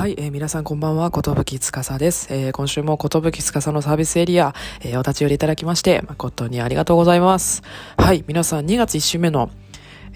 はい、えー、皆さんこんばんは、ことぶきつかさです。えー、今週もことぶきつかさのサービスエリア、えー、お立ち寄りいただきまして、誠にありがとうございます。はい、皆さん2月1週目の、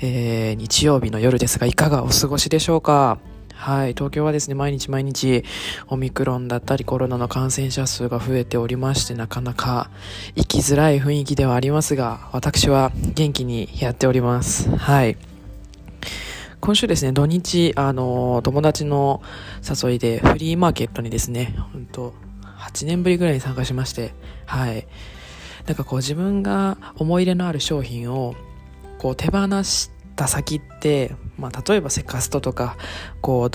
えー、日曜日の夜ですが、いかがお過ごしでしょうか？はい、東京はですね、毎日毎日、オミクロンだったりコロナの感染者数が増えておりまして、なかなか生きづらい雰囲気ではありますが、私は元気にやっております。はい。今週ですね、土日、あの、友達の誘いでフリーマーケットにですね、本当8年ぶりぐらいに参加しまして、はい。なんかこう自分が思い入れのある商品を、こう手放した先って、まあ例えばセカストとか、こう、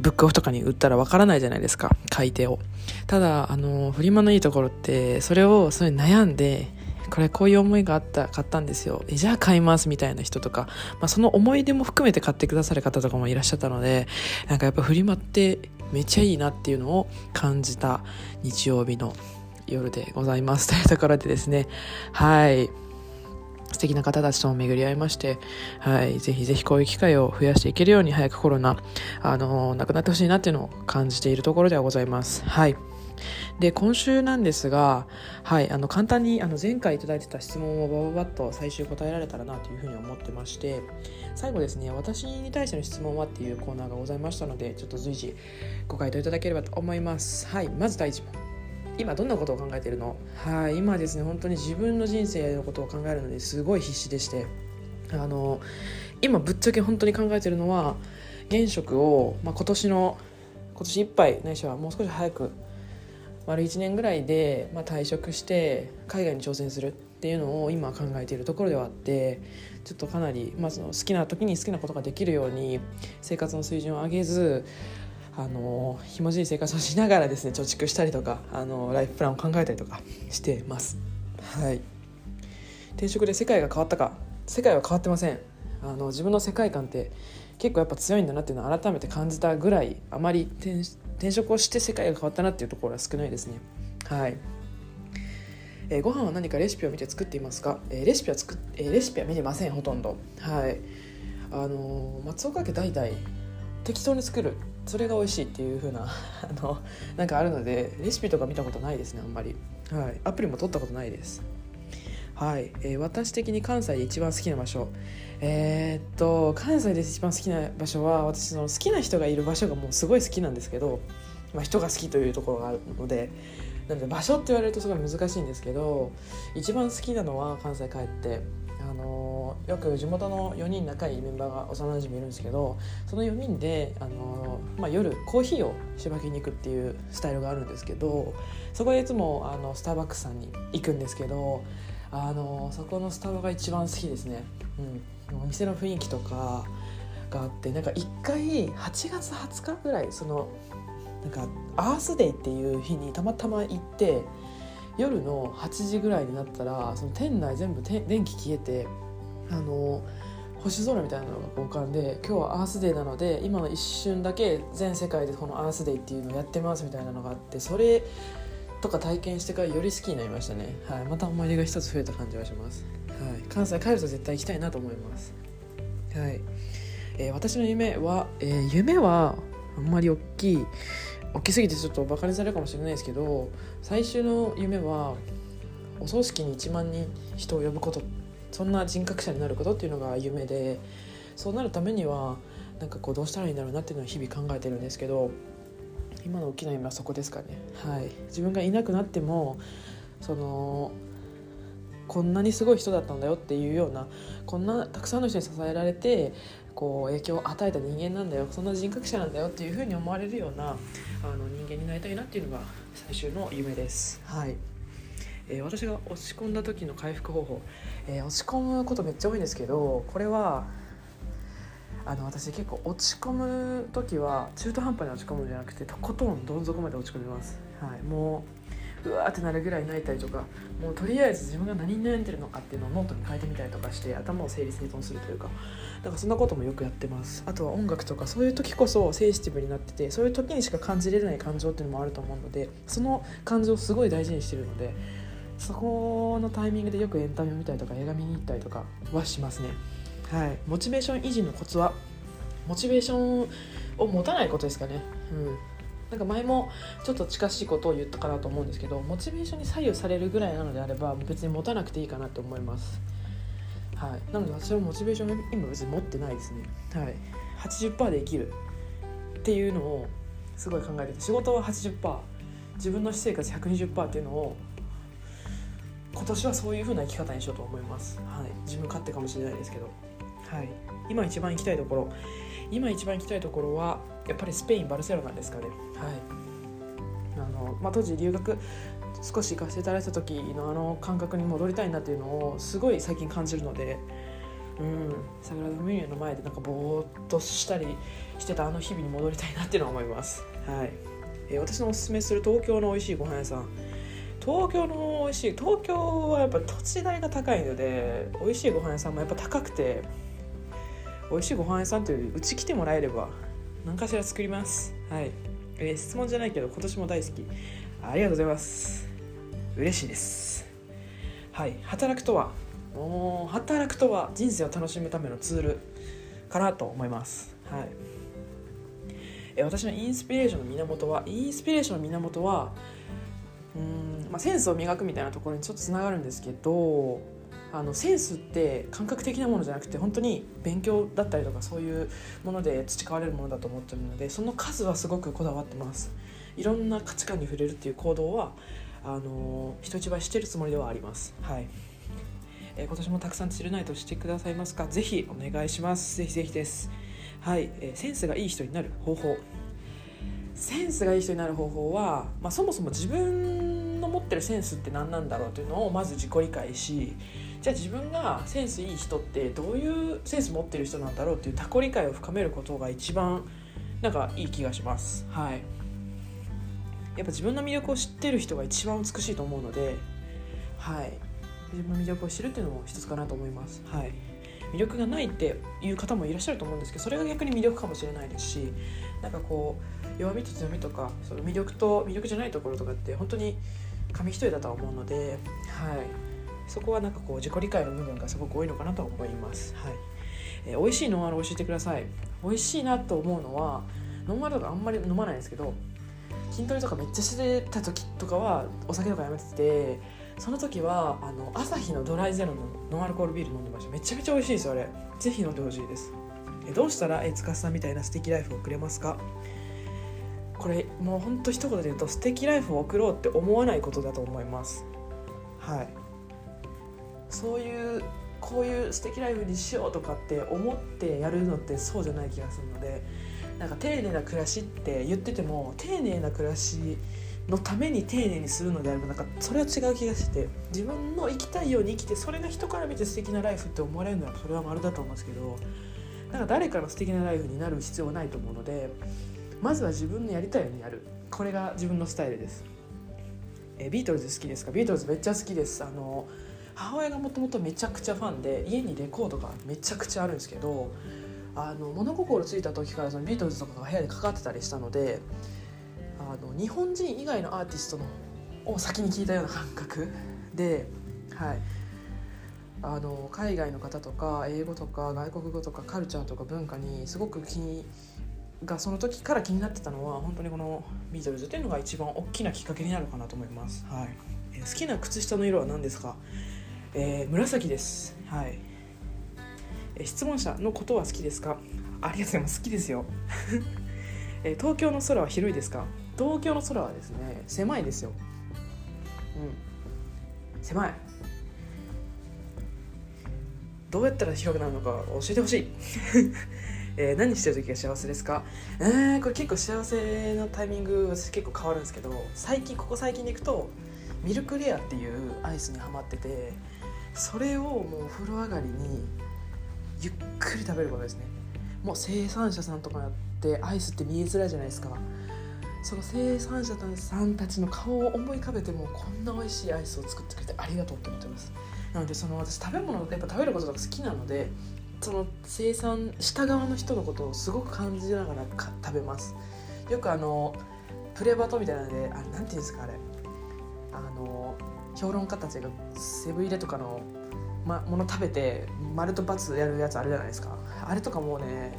ブックオフとかに売ったらわからないじゃないですか、買い手を。ただ、あの、フリマのいいところって、それをそれ悩んで、これこういう思いがあった買ったんですよ。じゃあ買いますみたいな人とか、まあ、その思い出も含めて買ってくださる方とかもいらっしゃったのでなんかやっぱフリマってめっちゃいいなっていうのを感じた日曜日の夜でございます。というところでですね。はい。素敵な方たちとも巡り合いまして、はい、ぜひぜひこういう機会を増やしていけるように早くコロナ、あのなくなってほしいなっていうのを感じているところではございます。はい。で今週なんですが、はい、あの簡単にあの前回頂いてた質問をバババッと最終答えられたらなというふうに思ってまして最後ですね私に対しての質問はっていうコーナーがございましたのでちょっと随時ご回答いただければと思います。はいまず第一問。今どんなことを考えているの？はい今ですね本当に自分の人生のことを考えるのですごい必死でしてあの今ぶっちゃけ本当に考えているのは現職を、まあ、今年の今年いっぱいないしはもう少し早く丸1年ぐらいで、まあ、退職して海外に挑戦するっていうのを今考えているところではあってちょっとかなり、まあ、その好きな時に好きなことができるように生活の水準を上げずあのひもじい生活をしながらですね貯蓄したりとかあのライフプランを考えたりとかしてます。はい転職で世界が変わったか世界は変わってませんあの自分の世界観って結構やっぱ強いんだなっていうのを改めて感じたぐらいあまり転転職をして世界が変わったなっていうところは少ないですね。はい。えー、ご飯は何かレシピを見て作っていますか、えー、レシピは作っ、えー、レシピは見てませんほとんど。はい。あのー、松岡家代々適当に作る。それが美味しいっていう風な あのなんかあるのでレシピとか見たことないですねあんまり。はい。アプリも取ったことないです。はい、えー、私的に関西で一番好きな場所。えー、っと関西で一番好きな場所は私の好きな人がいる場所がもうすごい好きなんですけど、まあ、人が好きというところがあるのでなので場所って言われるとすごい難しいんですけど一番好きなのは関西帰ってあのよく地元の4人仲いいメンバーが幼馴染いるんですけどその4人で、あのまあ、夜コーヒーをしばきに行くっていうスタイルがあるんですけどそこでいつもあのスターバックスさんに行くんですけどあのそこのスタバが一番好きですね、うん、お店の雰囲気とかがあってなんか1回8月20日ぐらいそのなんかアースデイっていう日にたまたま行って夜の8時ぐらいになったらその店内全部電気消えてあの星空みたいなのが浮かんで今日はアースデイなので今の一瞬だけ全世界でこのアースデイっていうのをやってますみたいなのがあってそれとか体験してからより好きになりましたね、はい、また思い出が一つ増えた感じはします、関西帰ると絶対行きたいなと思います。はい、えー、私の夢は、えー、夢はあんまり大きい大きすぎてちょっとバカにされるかもしれないですけど最終の夢はお葬式に1万人人を呼ぶこと。そんな人格者になることっていうのが夢でそうなるためにはなんかこうどうしたらいいんだろうなっていうのは日々考えてるんですけど今の大きな夢はそこですかね。はい。自分がいなくなってもそのこんなにすごい人だったんだよっていうようなこんなたくさんの人に支えられてこう影響を与えた人間なんだよ。そんな人格者なんだよっていうふうに思われるようなあの人間になりたいなっていうのが最終の夢です。はい。えー、私が落ち込んだ時の回復方法、えー、落ち込むことめっちゃ多いんですけどこれはあの私結構落ち込む時は中途半端に落ち込むんじゃなくてとことんどん底まで落ち込みます、はい、もううわーってなるぐらい泣いたりとかもうとりあえず自分が何に悩んでるのかっていうのをノートに書いてみたりとかして頭を整理整頓するというかだからそんなこともよくやってます。あとは音楽とかそういう時こそセンシティブになっててそういう時にしか感じれない感情っていうのもあると思うのでその感情をすごい大事にしてるのでそこのタイミングでよくエンタメを見たりとか映画見に行ったりとかはしますね。はい。モチベーション維持のコツはモチベーションを持たないことですかね。うん。なんか前もちょっと近しいことを言ったかなと思うんですけどモチベーションに左右されるぐらいなのであれば別に持たなくていいかなと思います。はい。なので私はモチベーション今別に持ってないですね。はい。80%で生きるっていうのをすごい考えてて仕事は80%自分の私生活120%っていうのを今年はそういう風な生き方にしようと思います、はい、自分勝手かもしれないですけど、はい、今一番行きたいところ。今一番行きたいところはやっぱりスペインバルセロナですかね、はい。あのまあ、当時留学少し行かせていただいた時のあの感覚に戻りたいなっていうのをすごい最近感じるので、うん、サグラダ・ファミリアの前でなんかぼーっとしたりしてたあの日々に戻りたいなっていうのは思います、はい。えー、私のおすすめする東京の美味しいご飯屋さん。東京の美味しい東京はやっぱ土地代が高いので美味しいご飯屋さんもやっぱ高くて美味しいご飯屋さんといううち来てもらえれば何かしら作ります。はい、えー、質問じゃないけど今年も大好き。ありがとうございます。嬉しいです。はい。働くとは？もう働くとは人生を楽しむためのツールかなと思います。はい。え私のインスピレーションの源はインスピレーションの源はうんまあ、センスを磨くみたいなところにちょっとつながるんですけどあのセンスって感覚的なものじゃなくて本当に勉強だったりとかそういうもので培われるものだと思ってるのでその数はすごくこだわってます。いろんな価値観に触れるっていう行動はあの人一倍してるつもりではあります。はい。えー、今年もたくさんチルナイトしてくださいますか？ぜひお願いします。ぜひぜひです。はい、えー、センスがいい人になる方法。センスがいい人になる方法は、まあ、そもそも自分の持ってるセンスって何なんだろうというのをまず自己理解しじゃあ自分がセンスいい人ってどういうセンス持ってる人なんだろうっていう他己理解を深めることが一番なんかいい気がします。はい。やっぱ自分の魅力を知ってる人が一番美しいと思うのではい。自分の魅力を知るっていうのも一つかなと思います。はい。魅力がないっていう方もいらっしゃると思うんですけどそれが逆に魅力かもしれないですしなんかこう弱みと強みとかその魅力と魅力じゃないところとかって本当に紙一重だとは思うので、はい、そこはなんかこう自己理解の部分がすごく多いのかなと思います。はい。えー、美味しいノンアル教えてください美味しいなと思うのはノンアルとかあんまり飲まないんですけど筋トレとかめっちゃしてた時とかはお酒とかやめててその時はあの朝日のドライゼロのノンアルコールビール飲んでました。めちゃめちゃ美味しいですよあれ。ぜひ飲んでほしいです。えどうしたらえつかさんみたいな素敵ライフを送れますか？これもうほんと一言で言うと素敵ライフを送ろうって思わないことだと思います。はいそういうこういう素敵ライフにしようとかって思ってやるのってそうじゃない気がするのでなんか丁寧な暮らしって言ってても丁寧な暮らしのために丁寧にするのであればなんかそれは違う気がして自分の生きたいように生きてそれが人から見て素敵なライフって思われるのはそれは丸だと思うんですけどなんか誰かの素敵なライフになる必要はないと思うのでまずは自分のやりたいようにやる。これが自分のスタイルです、えビートルズ好きですか？ビートルズめっちゃ好きです。あの母親がもともとめちゃくちゃファンで家にレコードがめちゃくちゃあるんですけどあの物心ついた時からそのビートルズとかが部屋でかかってたりしたのであの日本人以外のアーティストのを先に聞いたような感覚で、はい、あの海外の方とか英語とか外国語とかカルチャーとか文化にすごく気にがその時から気になってたのは本当にこのビートルズっていうのが一番大きなきっかけになるかなと思います、はい。えー、好きな靴下の色は何ですか、えー、紫です。はい、え、質問者のことは好きですか？ありがとうございます。好きですよ。え東京の空は広いですか？東京の空はですね狭いですよ。うん。狭い。どうやったら広くなるのか教えてほしい。えー、何してる時が幸せですか？えー、これ結構幸せのタイミング私結構変わるんですけど最近ここ最近でいくとミルクレアっていうアイスにはまっててそれをもうお風呂上がりにゆっくり食べることですね。もう生産者さんとかってアイスって見えづらいじゃないですか。その生産者さんたちの顔を思い浮かべてもこんな美味しいアイスを作ってくれてありがとうって思ってます。なのでその私食べ物やっぱ食べることが好きなのでその生産した側の人のことをすごく感じながら食べます。よくあのプレバトみたいなのであれなんていうんですかあれ。評論家たちがセブン入れとかの、ま、もの食べて丸と×やるやつあるじゃないですか。あれとかもうね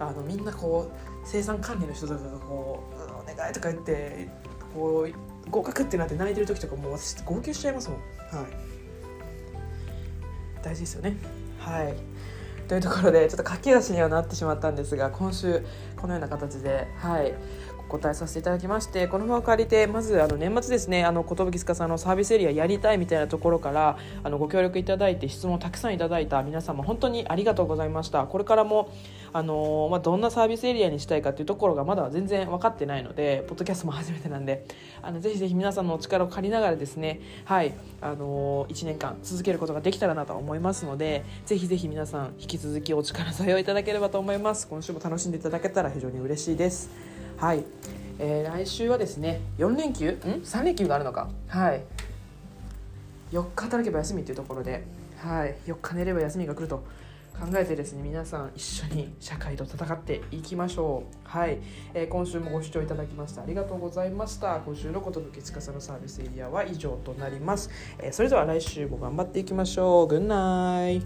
あのみんなこう生産管理の人とかがこう「お願い」とか言ってこう合格ってなって泣いてる時とかもう私号泣しちゃいますもん。はい。大事ですよね。はい。というところでちょっと駆け足にはなってしまったんですが今週このような形ではい。答えさせていただきましてこの場を借りてまずあの年末ですねあの寿司のサービスエリアやりたいみたいなところからあのご協力いただいて質問をたくさんいただいた皆様本当にありがとうございました。これからもあのまあ、どんなサービスエリアにしたいかっていうところがまだ全然分かってないのでポッドキャストも初めてなんであのぜひぜひ皆さんのお力を借りながらですねはいあの1年間続けることができたらなと思いますのでぜひぜひ皆さん引き続きお力添えをいただければと思います。今週も楽しんでいただけたら非常に嬉しいです。はい、えー、来週はですね4連休？ん？3連休があるのか？はい。4日働けば休みというところで、はい、4日寝れば休みが来ると考えてですね皆さん一緒に社会と戦っていきましょう。はい、えー、今週もご視聴いただきましてありがとうございました。今週の寿司かさのサービスエリアは以上となります、えー、それでは来週も頑張っていきましょう。グンナイ